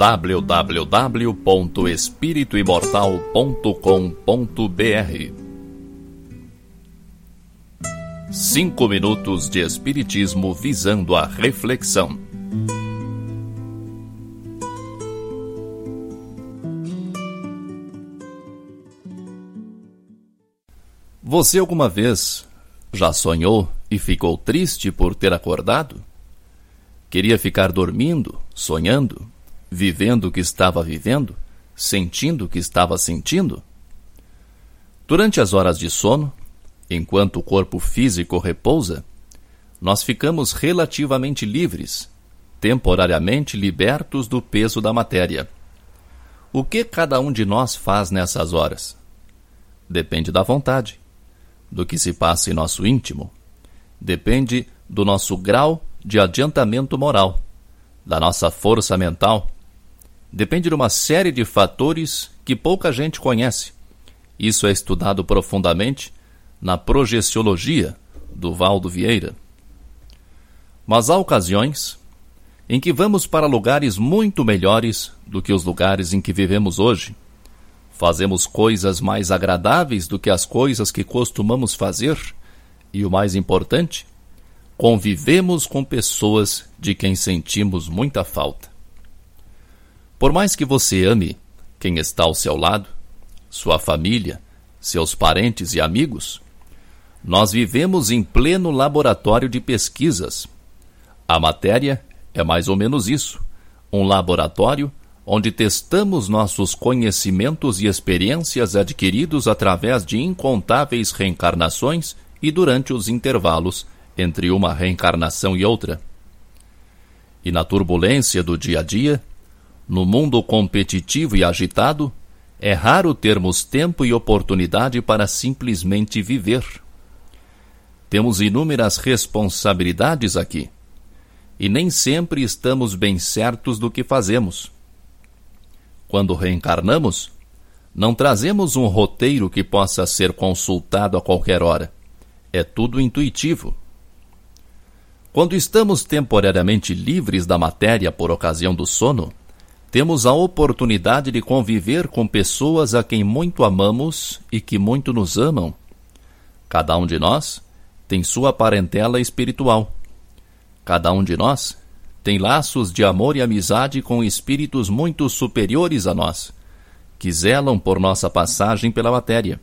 www.espirituimortal.com.br Cinco minutos de Espiritismo visando a reflexão. Você alguma vez já sonhou e ficou triste por ter acordado? Queria ficar dormindo, sonhando, vivendo o que estava vivendo, sentindo o que estava sentindo? Durante as horas de sono, enquanto o corpo físico repousa, nós ficamos relativamente livres, temporariamente libertos do peso da matéria. O que cada um de nós faz nessas horas? Depende da vontade, do que se passa em nosso íntimo, depende do nosso grau de adiantamento moral, da nossa força mental, depende de uma série de fatores que pouca gente conhece. Isso é estudado profundamente na projeciologia do Valdo Vieira. Mas há ocasiões em que vamos para lugares muito melhores do que os lugares em que vivemos hoje. Fazemos coisas mais agradáveis do que as coisas que costumamos fazer, e o mais importante, convivemos com pessoas de quem sentimos muita falta. Por mais que você ame quem está ao seu lado, sua família, seus parentes e amigos, nós vivemos em pleno laboratório de pesquisas. A matéria é mais ou menos isso: um laboratório onde testamos nossos conhecimentos e experiências adquiridos através de incontáveis reencarnações e durante os intervalos entre uma reencarnação e outra. E na turbulência do dia a dia, no mundo competitivo e agitado, é raro termos tempo e oportunidade para simplesmente viver. Temos inúmeras responsabilidades aqui, e nem sempre estamos bem certos do que fazemos. Quando reencarnamos, não trazemos um roteiro que possa ser consultado a qualquer hora. É tudo intuitivo. Quando estamos temporariamente livres da matéria por ocasião do sono, temos a oportunidade de conviver com pessoas a quem muito amamos e que muito nos amam. Cada um de nós tem sua parentela espiritual. Cada um de nós tem laços de amor e amizade com espíritos muito superiores a nós, que zelam por nossa passagem pela matéria.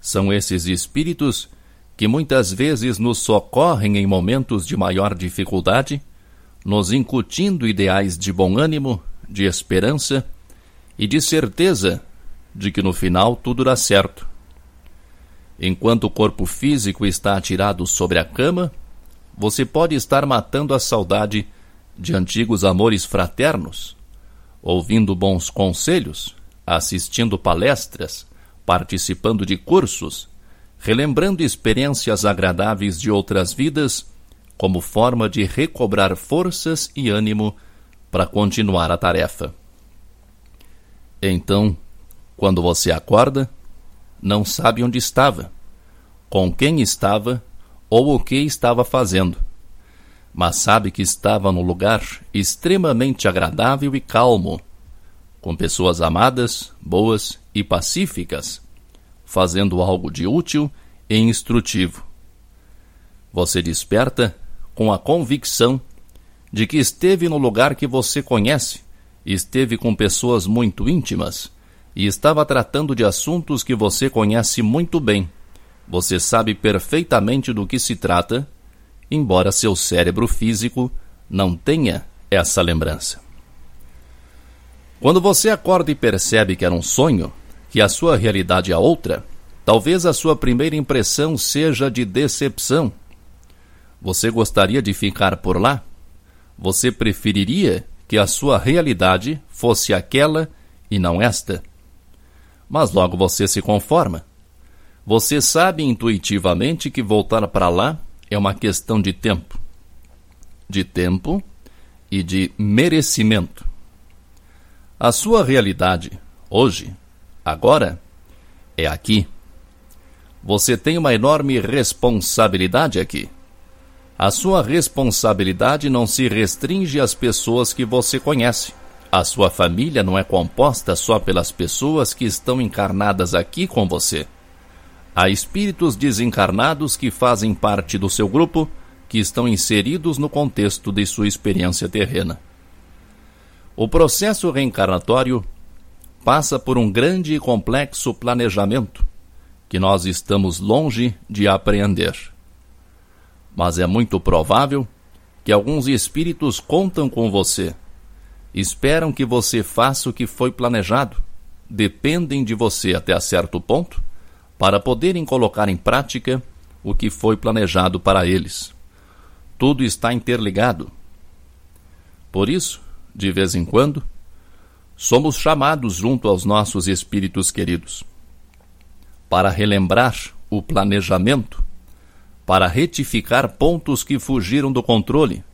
São esses espíritos que muitas vezes nos socorrem em momentos de maior dificuldade, nos incutindo ideais de bom ânimo, de esperança e de certeza de que no final tudo dá certo. Enquanto o corpo físico está atirado sobre a cama, você pode estar matando a saudade de antigos amores fraternos, ouvindo bons conselhos, assistindo palestras, participando de cursos, relembrando experiências agradáveis de outras vidas, como forma de recobrar forças e ânimo para continuar a tarefa. Então, quando você acorda, não sabe onde estava, com quem estava ou o que estava fazendo, mas sabe que estava num lugar extremamente agradável e calmo, com pessoas amadas, boas e pacíficas fazendo algo de útil e instrutivo. Você desperta com a convicção de que esteve no lugar que você conhece, esteve com pessoas muito íntimas e estava tratando de assuntos que você conhece muito bem. Você sabe perfeitamente do que se trata, embora seu cérebro físico não tenha essa lembrança. Quando você acorda e percebe que era um sonho, que a sua realidade é outra, talvez a sua primeira impressão seja de decepção. Você gostaria de ficar por lá? Você preferiria que a sua realidade fosse aquela e não esta? Mas logo você se conforma. Você sabe intuitivamente que voltar para lá é uma questão de tempo. De tempo e de merecimento. A sua realidade, hoje, Agora é aqui. Você tem uma enorme responsabilidade aqui. A sua responsabilidade não se restringe às pessoas que você conhece, A sua família não é composta só pelas pessoas que estão encarnadas aqui com você. Há espíritos desencarnados que fazem parte do seu grupo, que estão inseridos no contexto de sua experiência terrena. O processo reencarnatório passa por um grande e complexo planejamento que nós estamos longe de apreender. Mas é muito provável que alguns espíritos contam com você, esperam que você faça o que foi planejado, dependem de você até certo ponto para poderem colocar em prática o que foi planejado para eles. Tudo está interligado. Por isso, de vez em quando, somos chamados junto aos nossos espíritos queridos para relembrar o planejamento, para retificar pontos que fugiram do controle,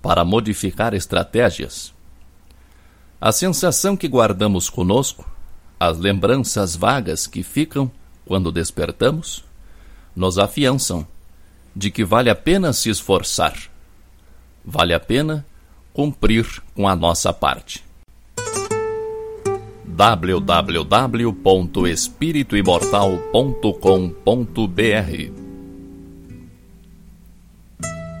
para modificar estratégias. A sensação que guardamos conosco, as lembranças vagas que ficam quando despertamos, nos afiançam de que vale a pena se esforçar, vale a pena cumprir com a nossa parte www.espirituimortal.com.br